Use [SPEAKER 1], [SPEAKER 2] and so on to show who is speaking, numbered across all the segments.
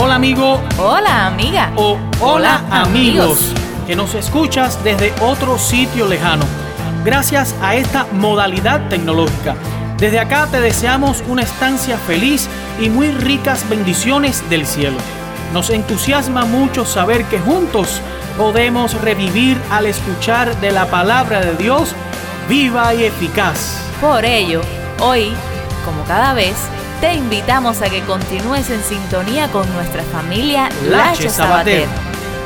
[SPEAKER 1] Hola amigo.
[SPEAKER 2] Hola amiga.
[SPEAKER 1] O hola, amigos, que nos escuchas desde otro sitio lejano. Gracias a esta modalidad tecnológica. Desde acá te deseamos una estancia feliz y muy ricas bendiciones del cielo. Nos entusiasma mucho saber que juntos podemos revivir al escuchar de la palabra de Dios viva y eficaz.
[SPEAKER 2] Por ello, hoy, como cada vez, te invitamos a que continúes en sintonía con nuestra familia Lache Sabater,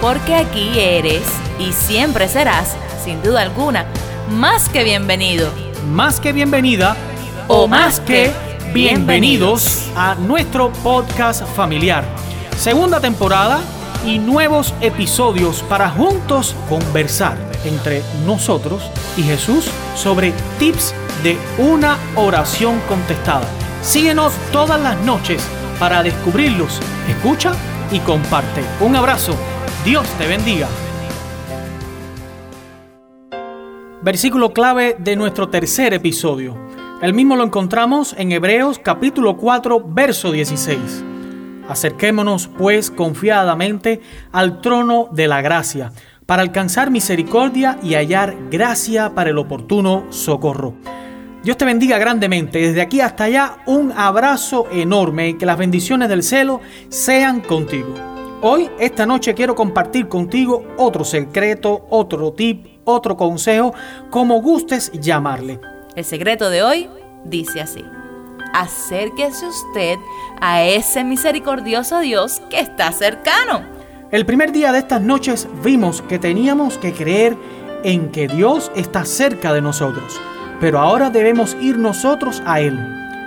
[SPEAKER 2] porque aquí eres y siempre serás, sin duda alguna, más que bienvenido.
[SPEAKER 1] Más que bienvenida o más que bienvenidos a nuestro podcast familiar. Segunda temporada y nuevos episodios para juntos conversar entre nosotros y Jesús sobre tips de una oración contestada. Síguenos todas las noches para descubrirlos. Escucha y comparte. Un abrazo. Dios te bendiga. Versículo clave de nuestro tercer episodio. El mismo lo encontramos en Hebreos capítulo 4, verso 16. Acerquémonos pues confiadamente al trono de la gracia, para alcanzar misericordia y hallar gracia para el oportuno socorro. Dios te bendiga grandemente. Desde aquí hasta allá, un abrazo enorme y que las bendiciones del cielo sean contigo. Hoy, esta noche, quiero compartir contigo otro secreto, otro tip, otro consejo, como gustes llamarle.
[SPEAKER 2] El secreto de hoy dice así. Acérquese usted a ese misericordioso Dios que está cercano.
[SPEAKER 1] El primer día de estas noches vimos que teníamos que creer en que Dios está cerca de nosotros pero ahora debemos ir nosotros a Él.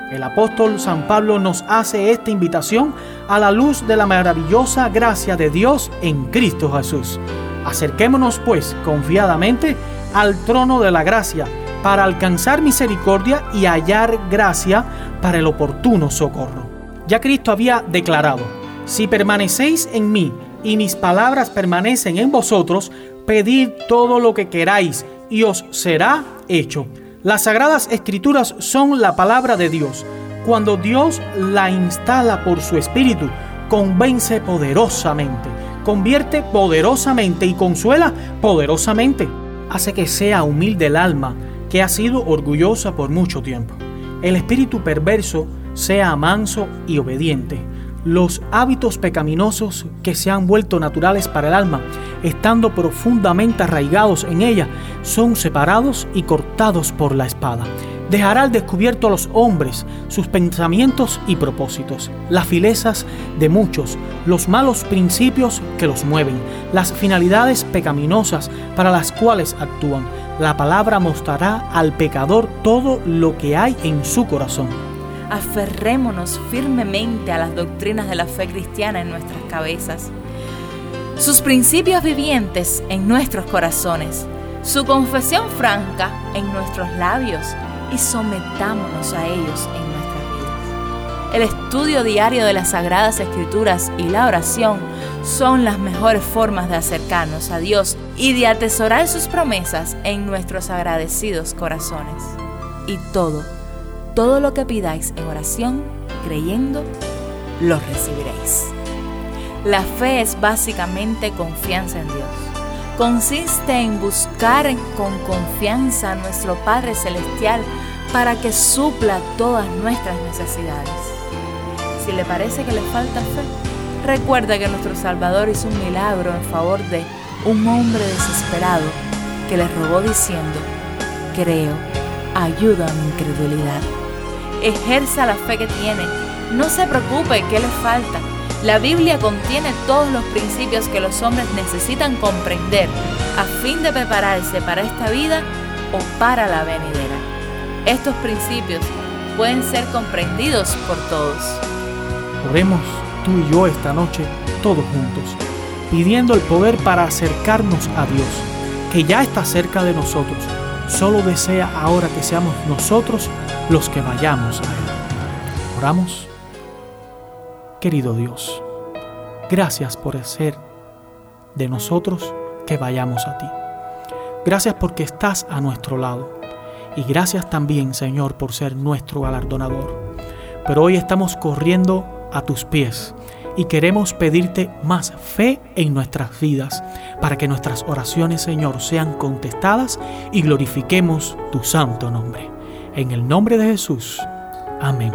[SPEAKER 1] El apóstol San Pablo nos hace esta invitación a la luz de la maravillosa gracia de Dios en Cristo Jesús. Acerquémonos pues confiadamente al trono de la gracia para alcanzar misericordia y hallar gracia para el oportuno socorro. Ya Cristo había declarado, si permanecéis en mí y mis palabras permanecen en vosotros, pedid todo lo que queráis y os será hecho. Las sagradas escrituras son la palabra de Dios. Cuando Dios la instala por su espíritu, convence poderosamente, convierte poderosamente y consuela poderosamente. Hace que sea humilde el alma que ha sido orgullosa por mucho tiempo. El espíritu perverso sea manso y obediente los hábitos pecaminosos que se han vuelto naturales para el alma, estando profundamente arraigados en ella, son separados y cortados por la espada. Dejará al descubierto a los hombres sus pensamientos y propósitos, las filezas de muchos, los malos principios que los mueven, las finalidades pecaminosas para las cuales actúan. La palabra mostrará al pecador todo lo que hay en su corazón
[SPEAKER 2] aferrémonos firmemente a las doctrinas de la fe cristiana en nuestras cabezas, sus principios vivientes en nuestros corazones, su confesión franca en nuestros labios y sometámonos a ellos en nuestras vidas. El estudio diario de las Sagradas Escrituras y la oración son las mejores formas de acercarnos a Dios y de atesorar sus promesas en nuestros agradecidos corazones. Y todo todo lo que pidáis en oración, creyendo, lo recibiréis. La fe es básicamente confianza en Dios. Consiste en buscar con confianza a nuestro Padre Celestial para que supla todas nuestras necesidades. Si le parece que le falta fe, recuerda que nuestro Salvador hizo un milagro en favor de un hombre desesperado que le rogó diciendo, creo, ayuda a mi incredulidad ejerza la fe que tiene. No se preocupe qué le falta. La Biblia contiene todos los principios que los hombres necesitan comprender a fin de prepararse para esta vida o para la venidera. Estos principios pueden ser comprendidos por todos.
[SPEAKER 1] Oremos tú y yo esta noche, todos juntos, pidiendo el poder para acercarnos a Dios, que ya está cerca de nosotros. Solo desea ahora que seamos nosotros los que vayamos a Él. Oramos. Querido Dios, gracias por ser de nosotros que vayamos a ti. Gracias porque estás a nuestro lado. Y gracias también, Señor, por ser nuestro galardonador. Pero hoy estamos corriendo a tus pies y queremos pedirte más fe en nuestras vidas para que nuestras oraciones, Señor, sean contestadas y glorifiquemos tu santo nombre. En el nombre de Jesús. Amén.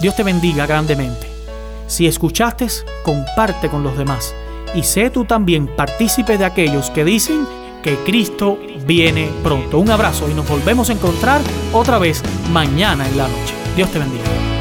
[SPEAKER 1] Dios te bendiga grandemente. Si escuchaste, comparte con los demás y sé tú también partícipe de aquellos que dicen que Cristo viene pronto. Un abrazo y nos volvemos a encontrar otra vez mañana en la noche. Dios te bendiga.